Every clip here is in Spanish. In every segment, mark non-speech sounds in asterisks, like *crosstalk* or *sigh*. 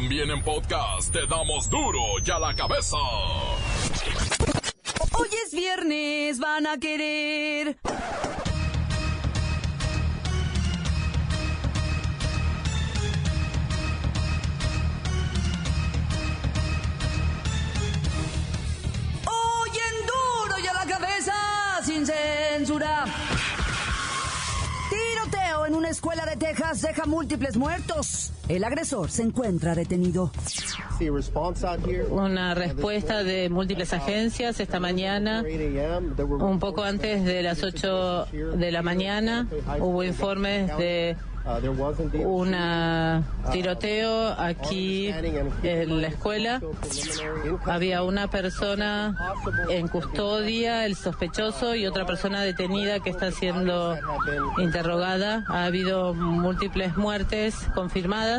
También en podcast te damos duro y a la cabeza. Hoy es viernes, van a querer. Hoy en duro y a la cabeza, sin censura. Tiroteo en una escuela de Texas deja múltiples muertos. El agresor se encuentra detenido. Una respuesta de múltiples agencias esta mañana, un poco antes de las 8 de la mañana, hubo informes de un tiroteo aquí en la escuela. Había una persona en custodia, el sospechoso, y otra persona detenida que está siendo interrogada. Ha habido múltiples muertes confirmadas.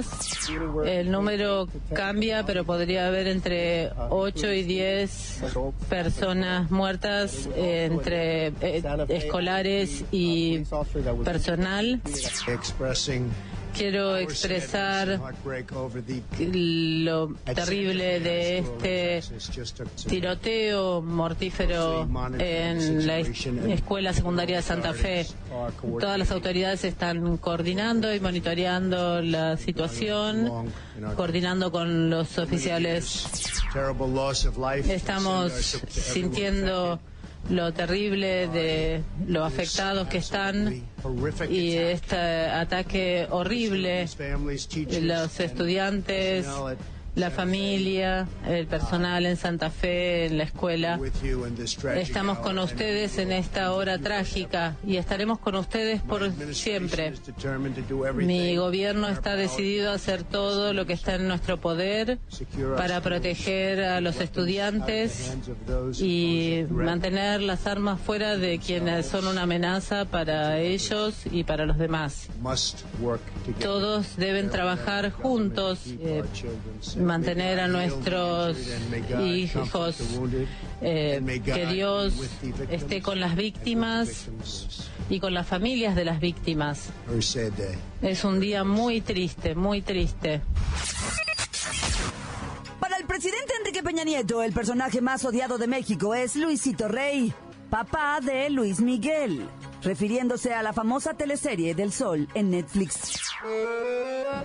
El número cambia, pero podría haber entre 8 y 10 personas muertas entre eh, escolares y personal. Quiero expresar lo terrible de este tiroteo mortífero en la escuela secundaria de Santa Fe. Todas las autoridades están coordinando y monitoreando la situación, coordinando con los oficiales. Estamos sintiendo lo terrible de lo afectados que están y este ataque horrible. Los estudiantes la familia, el personal en Santa Fe, en la escuela. Estamos con ustedes en esta hora trágica y estaremos con ustedes por siempre. Mi gobierno está decidido a hacer todo lo que está en nuestro poder para proteger a los estudiantes y mantener las armas fuera de quienes son una amenaza para ellos y para los demás. Todos deben trabajar juntos. Eh, mantener a nuestros hijos, eh, que Dios esté con las víctimas y con las familias de las víctimas. Es un día muy triste, muy triste. Para el presidente Enrique Peña Nieto, el personaje más odiado de México es Luisito Rey, papá de Luis Miguel, refiriéndose a la famosa teleserie del Sol en Netflix.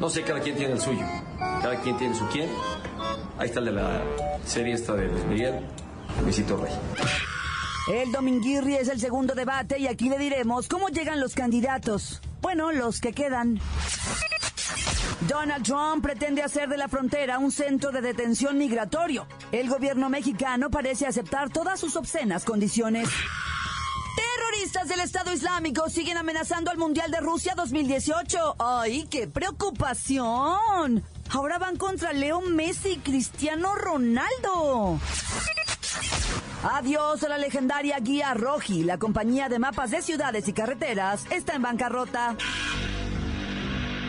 No sé, cada quien tiene el suyo. Cada quien tiene su quién. Ahí está el de la serie esta de Luis Miguel, Luisito Rey. El Dominguirri es el segundo debate y aquí le diremos cómo llegan los candidatos. Bueno, los que quedan. Donald Trump pretende hacer de la frontera un centro de detención migratorio. El gobierno mexicano parece aceptar todas sus obscenas condiciones. Del Estado Islámico siguen amenazando al Mundial de Rusia 2018. ¡Ay, qué preocupación! Ahora van contra Leo Messi y Cristiano Ronaldo. Adiós a la legendaria Guía Roji. La compañía de mapas de ciudades y carreteras está en bancarrota.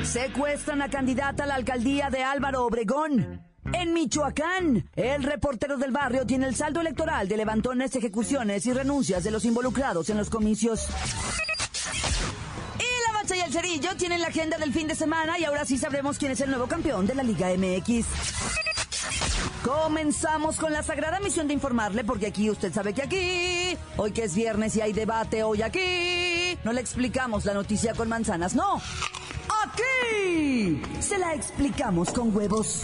Secuestran a candidata a la alcaldía de Álvaro Obregón. En Michoacán, el reportero del barrio tiene el saldo electoral de levantones, ejecuciones y renuncias de los involucrados en los comicios. Y la Bacha y el Cerillo tienen la agenda del fin de semana y ahora sí sabremos quién es el nuevo campeón de la Liga MX. Comenzamos con la sagrada misión de informarle, porque aquí usted sabe que aquí, hoy que es viernes y hay debate, hoy aquí, no le explicamos la noticia con manzanas, no. Aquí se la explicamos con huevos.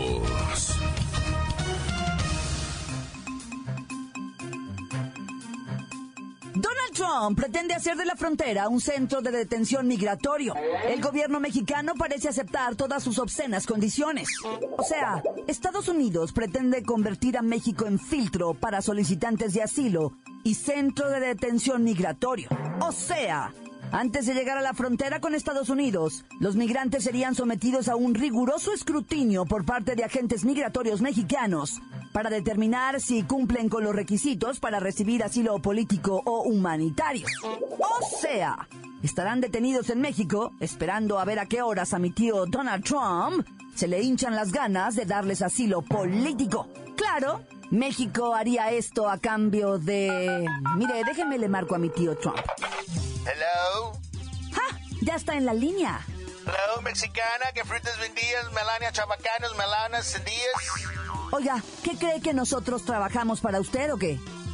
Pretende hacer de la frontera un centro de detención migratorio. El gobierno mexicano parece aceptar todas sus obscenas condiciones. O sea, Estados Unidos pretende convertir a México en filtro para solicitantes de asilo y centro de detención migratorio. O sea, Antes de llegar a la frontera con Estados Unidos, los migrantes serían sometidos a un riguroso escrutinio por parte de agentes migratorios mexicanos para determinar si cumplen con los requisitos para recibir asilo político o humanitario. O sea, estarán detenidos en México esperando a ver a qué horas a mi tío Donald Trump se le hinchan las ganas de darles asilo político. Claro, México haría esto a cambio de... Mire, déjenme le marco a mi tío Trump. Hello. ¡Ja! Ya está en la línea. Hello, mexicana, ¿qué frutas vendías? Melania, chabacanos, melanas, sandías. Oiga, ¿qué cree que nosotros trabajamos para usted o qué? Um,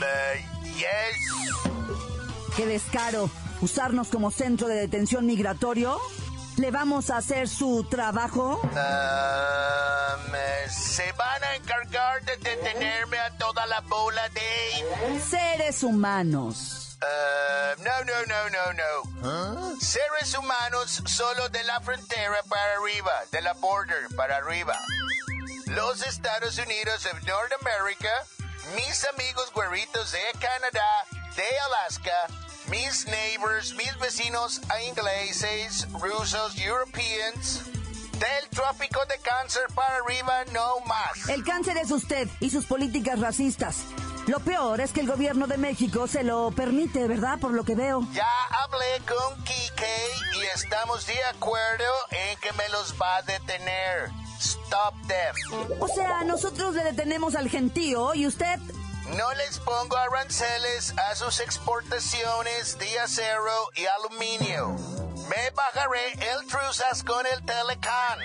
uh, yes. ¡Qué descaro! ¿Usarnos como centro de detención migratorio? ¿Le vamos a hacer su trabajo? Um, se van a encargar de detenerme a toda la bola de... Seres humanos. Uh, no, no, no, no, no. Seres humanos solo de la frontera para arriba, de la border para arriba. Los Estados Unidos of North America, mis amigos güeritos de Canadá, de Alaska, mis neighbors, mis vecinos ingleses, rusos, europeans, del trópico de cáncer para arriba, no más. El cáncer es usted y sus políticas racistas. Lo peor es que el gobierno de México se lo permite, ¿verdad? Por lo que veo. Ya hablé con Kike y estamos de acuerdo en que me los va a detener. Stop them. O sea, nosotros le detenemos al gentío y usted... No les pongo aranceles a sus exportaciones de acero y aluminio. Me bajaré el truzas con el Telecán.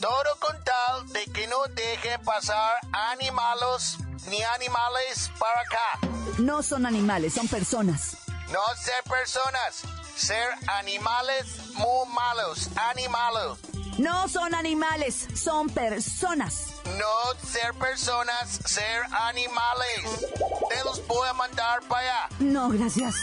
Todo con tal de que no dejen pasar animales ni animales para acá. No son animales, son personas. No ser personas, ser animales muy malos, animales. No son animales, son personas. No ser personas, ser animales. Te los a mandar para allá. No, gracias.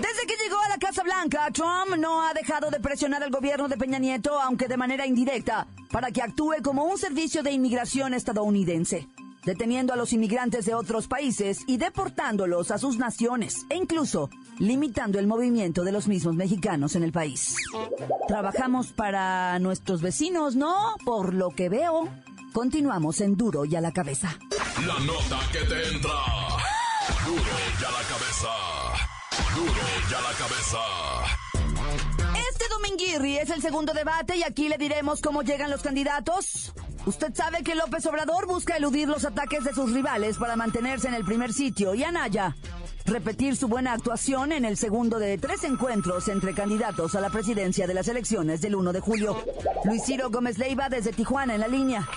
Desde que llegó a la Casa Blanca, Trump no ha dejado de presionar al gobierno de Peña Nieto, aunque de manera indirecta, para que actúe como un servicio de inmigración estadounidense deteniendo a los inmigrantes de otros países y deportándolos a sus naciones, e incluso limitando el movimiento de los mismos mexicanos en el país. Trabajamos para nuestros vecinos, ¿no? Por lo que veo, continuamos en duro y a la cabeza. La nota que te entra. Duro y a la cabeza. Duro y a la cabeza. Este dominguirri es el segundo debate y aquí le diremos cómo llegan los candidatos Usted sabe que López Obrador busca eludir los ataques de sus rivales para mantenerse en el primer sitio y Anaya repetir su buena actuación en el segundo de tres encuentros entre candidatos a la presidencia de las elecciones del 1 de julio. Luis Ciro Gómez Leiva desde Tijuana en la línea.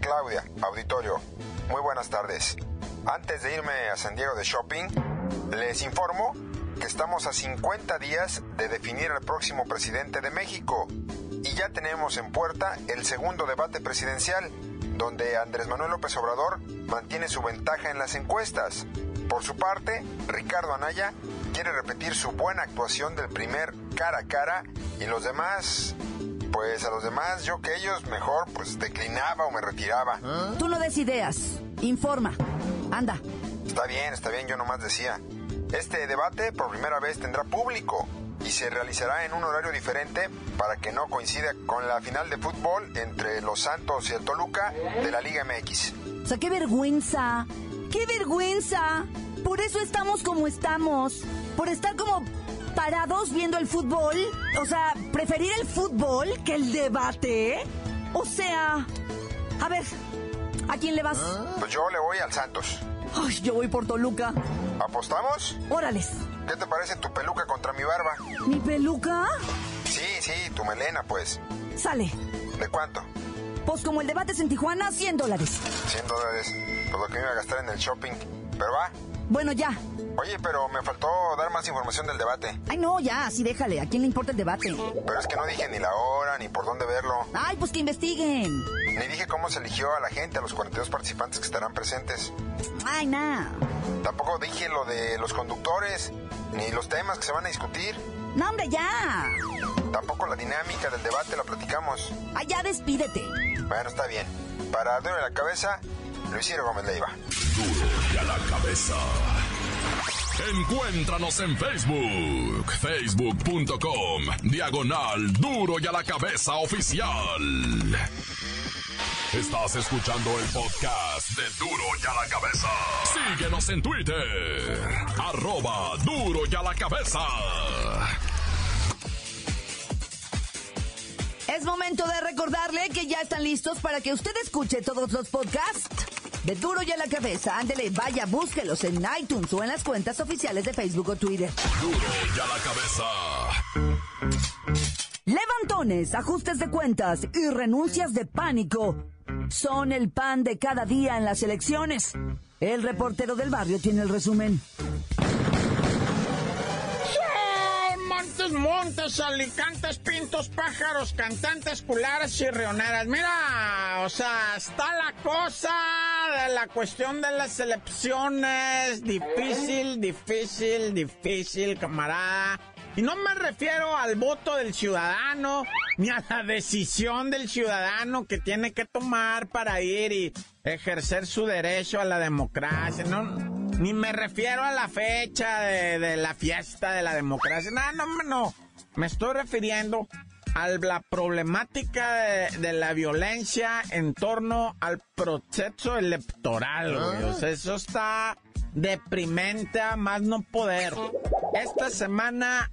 Claudia, auditorio, muy buenas tardes. Antes de irme a San Diego de Shopping, les informo que estamos a 50 días de definir al próximo presidente de México y ya tenemos en puerta el segundo debate presidencial, donde Andrés Manuel López Obrador mantiene su ventaja en las encuestas. Por su parte, Ricardo Anaya quiere repetir su buena actuación del primer cara a cara y los demás, pues a los demás yo que ellos mejor pues declinaba o me retiraba. Tú no des ideas, informa, anda. Está bien, está bien, yo nomás decía. Este debate por primera vez tendrá público y se realizará en un horario diferente para que no coincida con la final de fútbol entre los Santos y el Toluca de la Liga MX. O sea, qué vergüenza, qué vergüenza. Por eso estamos como estamos, por estar como parados viendo el fútbol. O sea, preferir el fútbol que el debate. O sea, a ver, ¿a quién le vas? Pues yo le voy al Santos. Ay, yo voy por Toluca. ¿Apostamos? Órales. ¿Qué te parece tu peluca contra mi barba? ¿Mi peluca? Sí, sí, tu melena, pues. Sale. ¿De cuánto? Pues como el debate es en Tijuana, 100 dólares. 100 dólares. Pues lo que me iba a gastar en el shopping. Pero va. Bueno, ya. Oye, pero me faltó dar más información del debate. Ay, no, ya, sí, déjale. ¿A quién le importa el debate? Pero es que no dije ni la hora, ni por dónde verlo. Ay, pues que investiguen. Ni dije cómo se eligió a la gente, a los 42 participantes que estarán presentes. Ay, nada. Tampoco dije lo de los conductores, ni los temas que se van a discutir. No, hombre, ya. Tampoco la dinámica del debate la platicamos. Ay, ya despídete. Bueno, está bien. Para Duro la Cabeza, Luis Gómez Leiva. Duro y a la cabeza. Encuéntranos en Facebook, facebook.com, diagonal duro y a la cabeza oficial. Estás escuchando el podcast de Duro y a la cabeza. Síguenos en Twitter, arroba duro y a la cabeza. Es momento de recordarle que ya están listos para que usted escuche todos los podcasts de Duro y a la cabeza. Ándele, vaya, búsquelos en iTunes o en las cuentas oficiales de Facebook o Twitter. Duro y a la cabeza. Levantones, ajustes de cuentas y renuncias de pánico son el pan de cada día en las elecciones. El reportero del barrio tiene el resumen. Montes, montes, alicantes, pintos, pájaros, cantantes, culares y rioneras. Mira, o sea, está la cosa de la cuestión de las elecciones. Difícil, difícil, difícil, camarada. Y no me refiero al voto del ciudadano, ni a la decisión del ciudadano que tiene que tomar para ir y ejercer su derecho a la democracia. No, ni me refiero a la fecha de, la fiesta de la democracia. No, no, no. Me estoy refiriendo a la problemática de, la violencia en torno al proceso electoral, güey. O sea, eso está deprimente a más no poder. Esta semana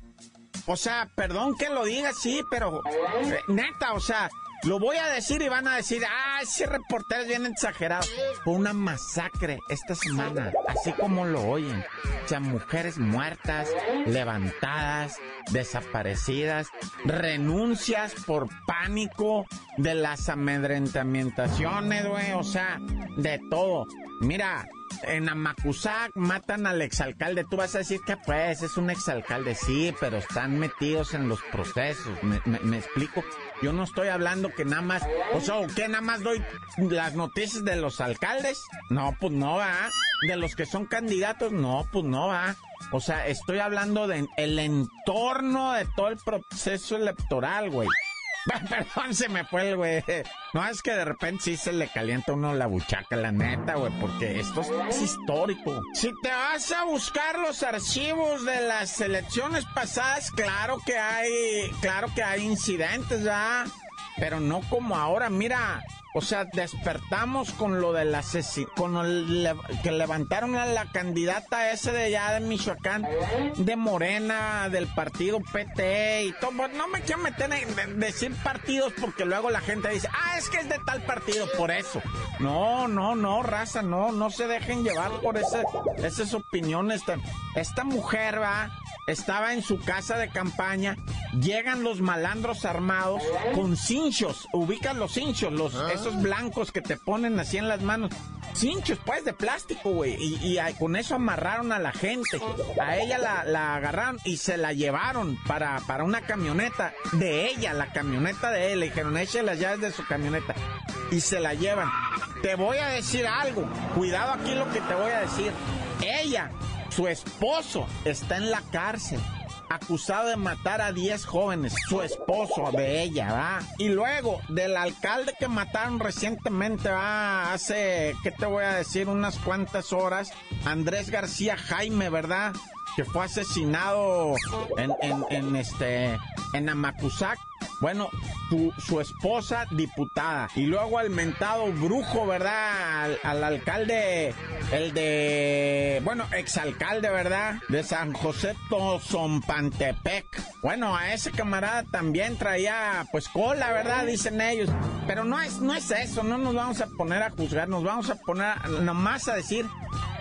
o sea, perdón que lo diga, sí, pero eh, neta, o sea, lo voy a decir y van a decir, ah, ese reportero es bien exagerado. Fue una masacre esta semana, así como lo oyen. O sea, mujeres muertas, levantadas, desaparecidas, renuncias por pánico de las amedrentamientaciones, güey, o sea, de todo. Mira, en Amacuzac matan al exalcalde. Tú vas a decir que pues es un exalcalde, sí, pero están metidos en los procesos. Me, explico. Yo no estoy hablando que nada más, o sea, ¿qué nada más doy las noticias de los alcaldes? No, pues no va. De los que son candidatos, no, pues no va. O sea, estoy hablando del el entorno de todo el proceso electoral, güey. *laughs* Perdón, se me fue el güey. No, es que de repente sí se le calienta uno la buchaca, la neta, güey, porque esto es histórico. Si te vas a buscar los archivos de las elecciones pasadas, claro que hay, claro que hay incidentes, ¿ya? Pero no como ahora, mira, o sea, despertamos con lo del asesino, con el que levantaron a la candidata ese de allá de Michoacán, de Morena, del partido PT y todo. No me quiero meter en decir partidos porque luego la gente dice, ah, es que es de tal partido, por eso. No, no, no, raza, no, no se dejen llevar por ese, esas opiniones. Esta mujer, va, estaba en su casa de campaña, llegan los malandros armados con cinchos, ubican los cinchos, los, ah. esos blancos que te ponen así en las manos. Cinchos, pues, de plástico, güey. Y, con eso amarraron a la gente. A ella la, agarraron y se la llevaron para, para una camioneta de ella, la camioneta de él. Le dijeron, eche las llaves de su camioneta. Y se la llevan. Te voy a decir algo. Cuidado aquí lo que te voy a decir. Ella su esposo está en la cárcel acusado de matar a 10 jóvenes, su esposo de ella, ¿va? Y luego del alcalde que mataron recientemente, ¿va? Hace, ¿qué te voy a decir? Unas cuantas horas, Andrés García Jaime, ¿verdad? Que fue asesinado en, en, en este, en Amacuzac. Bueno, su, esposa diputada. Y luego al mentado brujo, ¿verdad? Al, alcalde, el de, bueno, exalcalde, ¿verdad? De San José Tozompantepec. Bueno, a ese camarada también traía, pues, cola, ¿verdad? Dicen ellos. Pero no es, no es eso, no nos vamos a poner a juzgar, nos vamos a poner nomás a decir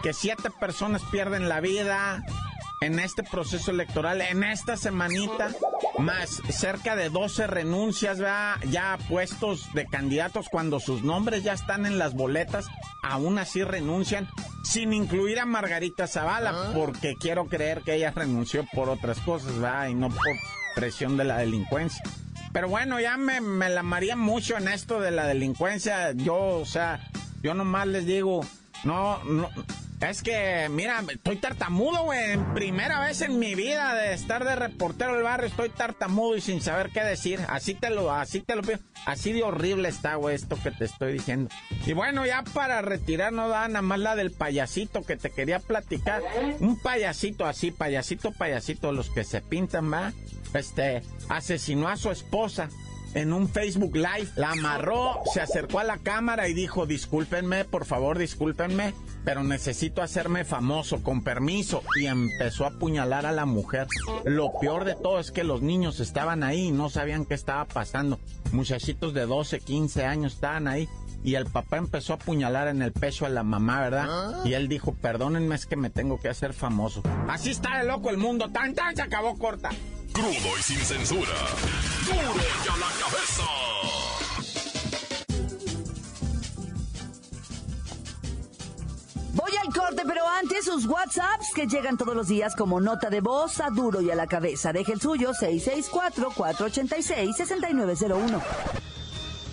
que siete personas pierden la vida, en este proceso electoral, en esta semanita, más cerca de 12 renuncias ya puestos de candidatos cuando sus nombres ya están en las boletas, aún así renuncian, sin incluir a Margarita Zavala, ah. porque quiero creer que ella renunció por otras cosas, ¿verdad? Y no por presión de la delincuencia. Pero bueno, ya me, me la maría mucho en esto de la delincuencia. Yo, o sea, yo nomás les digo, no, no, Es que, mira, estoy tartamudo, güey. Primera vez en mi vida de estar de reportero del barrio, estoy tartamudo y sin saber qué decir. Así te lo, así te lo pido. Así de horrible está, güey, esto que te estoy diciendo. Y bueno, ya para retirar, no da nada más la del payasito que te quería platicar. Un payasito así, payasito, payasito, los que se pintan, va. Este, asesinó a su esposa en un Facebook Live, la amarró, se acercó a la cámara y dijo, discúlpenme, por favor, discúlpenme, pero necesito hacerme famoso, con permiso. Y empezó a apuñalar a la mujer. Lo peor de todo es que los niños estaban ahí y no sabían qué estaba pasando. Muchachitos de 12, 15 años estaban ahí. Y el papá empezó a apuñalar en el pecho a la mamá, ¿verdad? Y él dijo, perdónenme, es que me tengo que hacer famoso. Así está de loco el mundo, tan tan se acabó corta. Crudo y sin censura. Duro y a la cabeza. Voy al corte, pero antes sus WhatsApps que llegan todos los días como nota de voz a duro y a la cabeza. Deje el suyo 664-486-6901.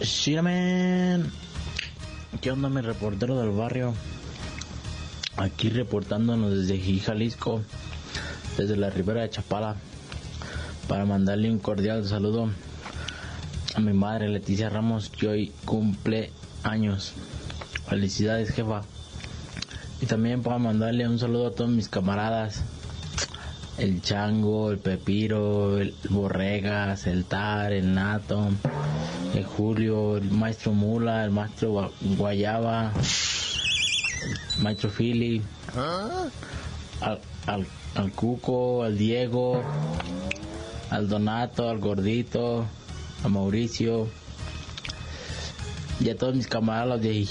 Shiraman. ¿Qué onda, mi reportero del barrio? Aquí reportándonos desde Jalisco, desde la ribera de Chapala, para mandarle un cordial saludo a mi madre Leticia Ramos, que hoy cumple años. Felicidades, jefa. Y también para mandarle un saludo a todos mis camaradas. El Chango, el Pepiro, el Borregas, el Tar, el Nato, el Julio, el Maestro Mula, el Maestro Gua- Guayaba, el Maestro Philly, al, al, al Cuco, al Diego, al Donato, al Gordito, a Mauricio y a todos mis camaradas de.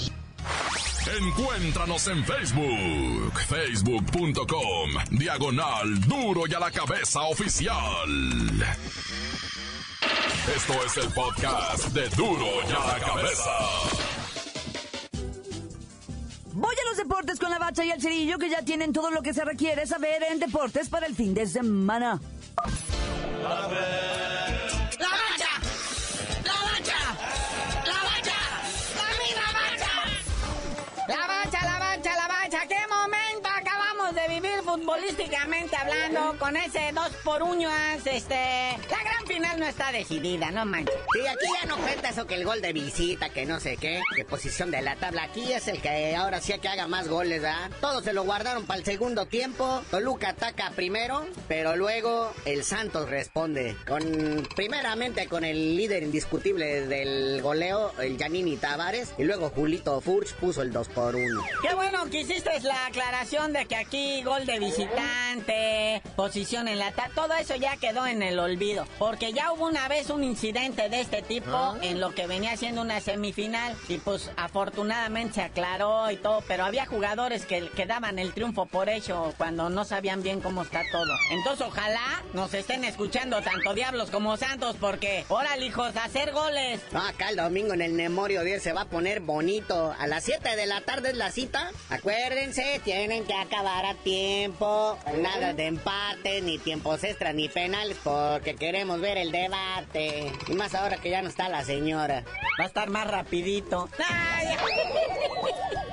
Encuéntranos en Facebook, facebook.com, diagonal duro y a la cabeza oficial. Esto es el podcast de duro y a la cabeza. Voy a los deportes con la bacha y el cerillo que ya tienen todo lo que se requiere saber en deportes para el fin de semana. ¡La bacha! Futbolísticamente hablando con ese dos por uñas? Este, la gran final no está decidida, no manches. Sí, aquí ya no cuenta eso que el gol de visita, que no sé qué, de posición de la tabla. Aquí es el que ahora sí que haga más goles, ¿verdad? Todos se lo guardaron para el segundo tiempo. Toluca ataca primero, pero luego el Santos responde. Con, primeramente con el líder indiscutible del goleo, el Giannini Tavares, y luego Julito Furch puso el 2 por 1. Qué bueno que hiciste la aclaración de que aquí gol de visitante, posición en la ta- todo eso ya quedó en el olvido. Porque ya hubo una vez un incidente de este tipo en lo que venía siendo una semifinal y pues afortunadamente se aclaró y todo, pero había jugadores que, que daban el triunfo por hecho cuando no sabían bien cómo está todo. Entonces ojalá nos estén escuchando tanto Diablos como Santos porque, órale hijos, a hacer goles. Ah, acá el domingo en el Memorio 10 se va a poner bonito. A las 7 de la tarde es la cita. Acuérdense, tienen que acabar a tiempo. Nada de empate, ni tiempos extra, ni penales, porque queremos ver el debate. Y más ahora que ya no está la señora. Va a estar más rapidito. ¡Ay!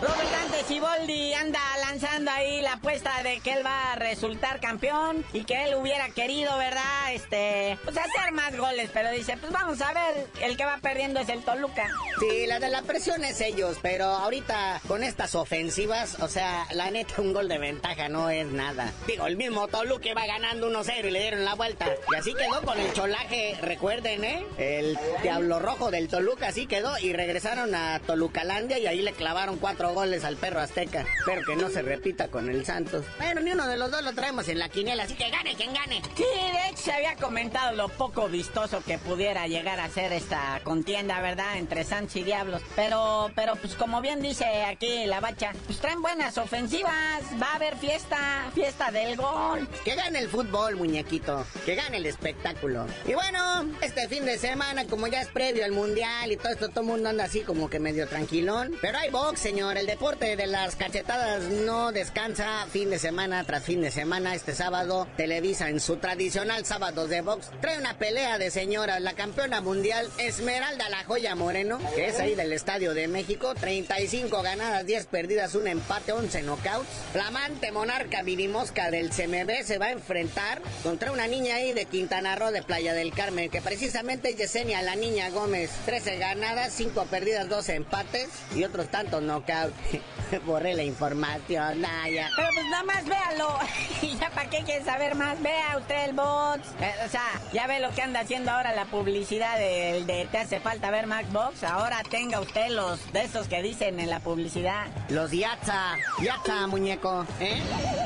Robert Dante Siboldi anda lanzando ahí la apuesta de que él va a resultar campeón y que él hubiera querido, ¿verdad? Este, pues hacer más goles, pero dice, pues vamos a ver, el que va perdiendo es el Toluca. Sí, la de la presión es ellos, pero ahorita con estas ofensivas, o sea, la neta, un gol de ventaja no es nada. Digo, el mismo Toluca iba ganando 1-0 y le dieron la vuelta. Y así quedó con el cholaje, recuerden, ¿eh? El Diablo Rojo del Toluca así quedó y regresaron a Tolucalandia y ahí le clavaron cuatro goles al perro azteca. Espero que no se repita con el Santos. Bueno, ni uno de los dos lo traemos en la quiniela, así que gane quien gane. Sí, de hecho se había comentado lo poco vistoso que pudiera llegar a ser esta contienda, ¿verdad? Entre Santos y Diablos. Pero, pero pues como bien dice aquí la bacha, pues traen buenas ofensivas, va a haber fiesta, fiesta del gol. Que gane el fútbol, muñequito. Que gane el espectáculo. Y bueno, este fin de semana, como ya es previo al mundial y todo esto, todo el mundo anda así como que medio tranquilón. Pero hay box, señor. El deporte de las cachetadas no descansa fin de semana tras fin de semana. Este sábado, Televisa en su tradicional sábado de box trae una pelea de señoras. La campeona mundial Esmeralda La Joya Moreno, que es ahí del Estadio de México. 35 ganadas, 10 perdidas, un empate, 11 knockouts. Flamante monarca Mosca del CMB se va a enfrentar contra una niña ahí de Quintana Roo de Playa del Carmen, que precisamente es Yesenia La Niña Gómez. 13 ganadas, 5 perdidas, 12 empates y otros tantos knockouts. *laughs* Borré la información, Naya. Pero pues nada más véalo. *laughs* ¿Y ya para qué quiere saber más? Vea usted el bot. Eh, o sea, ya ve lo que anda haciendo ahora la publicidad de, de Te hace falta ver Max Box. Ahora tenga usted los de esos que dicen en la publicidad. Los Yatza. Yatza, muñeco. ¿Eh?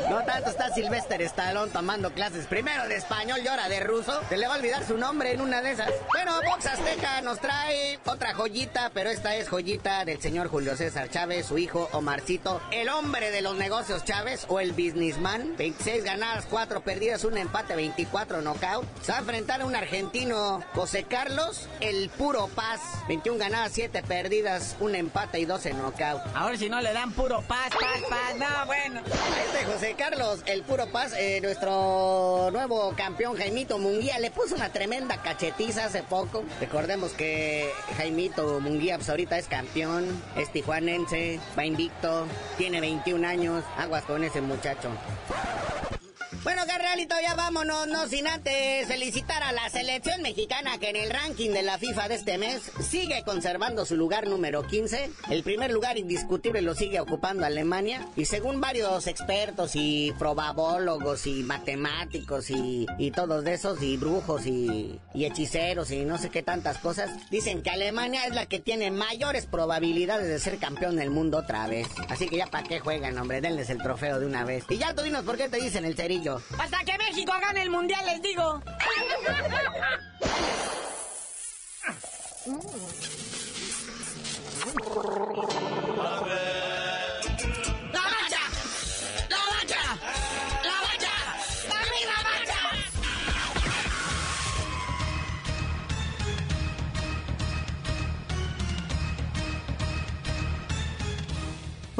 No tanto está Sylvester Stallone tomando clases primero de español y ahora de ruso. Se le va a olvidar su nombre en una de esas. Bueno, Box Azteca nos trae otra joyita, pero esta es joyita del señor Julio César Chávez, su hijo Omarcito, el hombre de los negocios Chávez o el businessman. 26 ganadas, 4 perdidas, un empate, 24 knockout. Se va a enfrentar a un argentino, José Carlos, el puro paz. 21 ganadas, 7 perdidas, un empate y 12 knockout. Ahora si no le dan puro paz, paz, paz. No, bueno. Este José Carlos, el puro paz, eh, nuestro nuevo campeón Jaimito Munguía, le puso una tremenda cachetiza hace poco. Recordemos que Jaimito Munguía pues ahorita es campeón, es tijuanense, va invicto, tiene 21 años, aguas con ese muchacho. Bueno, carnalito, ya vámonos, no sin antes felicitar a la selección mexicana que en el ranking de la FIFA de este mes sigue conservando su lugar número 15. El primer lugar indiscutible lo sigue ocupando Alemania. Y según varios expertos y probabólogos y matemáticos y, y todos de esos, y brujos y, y hechiceros y no sé qué tantas cosas, dicen que Alemania es la que tiene mayores probabilidades de ser campeón del mundo otra vez. Así que ya para qué juegan, hombre, denles el trofeo de una vez. Y ya tú dinos por qué te dicen el cerillo. Hasta que México gane el mundial, les digo. *laughs*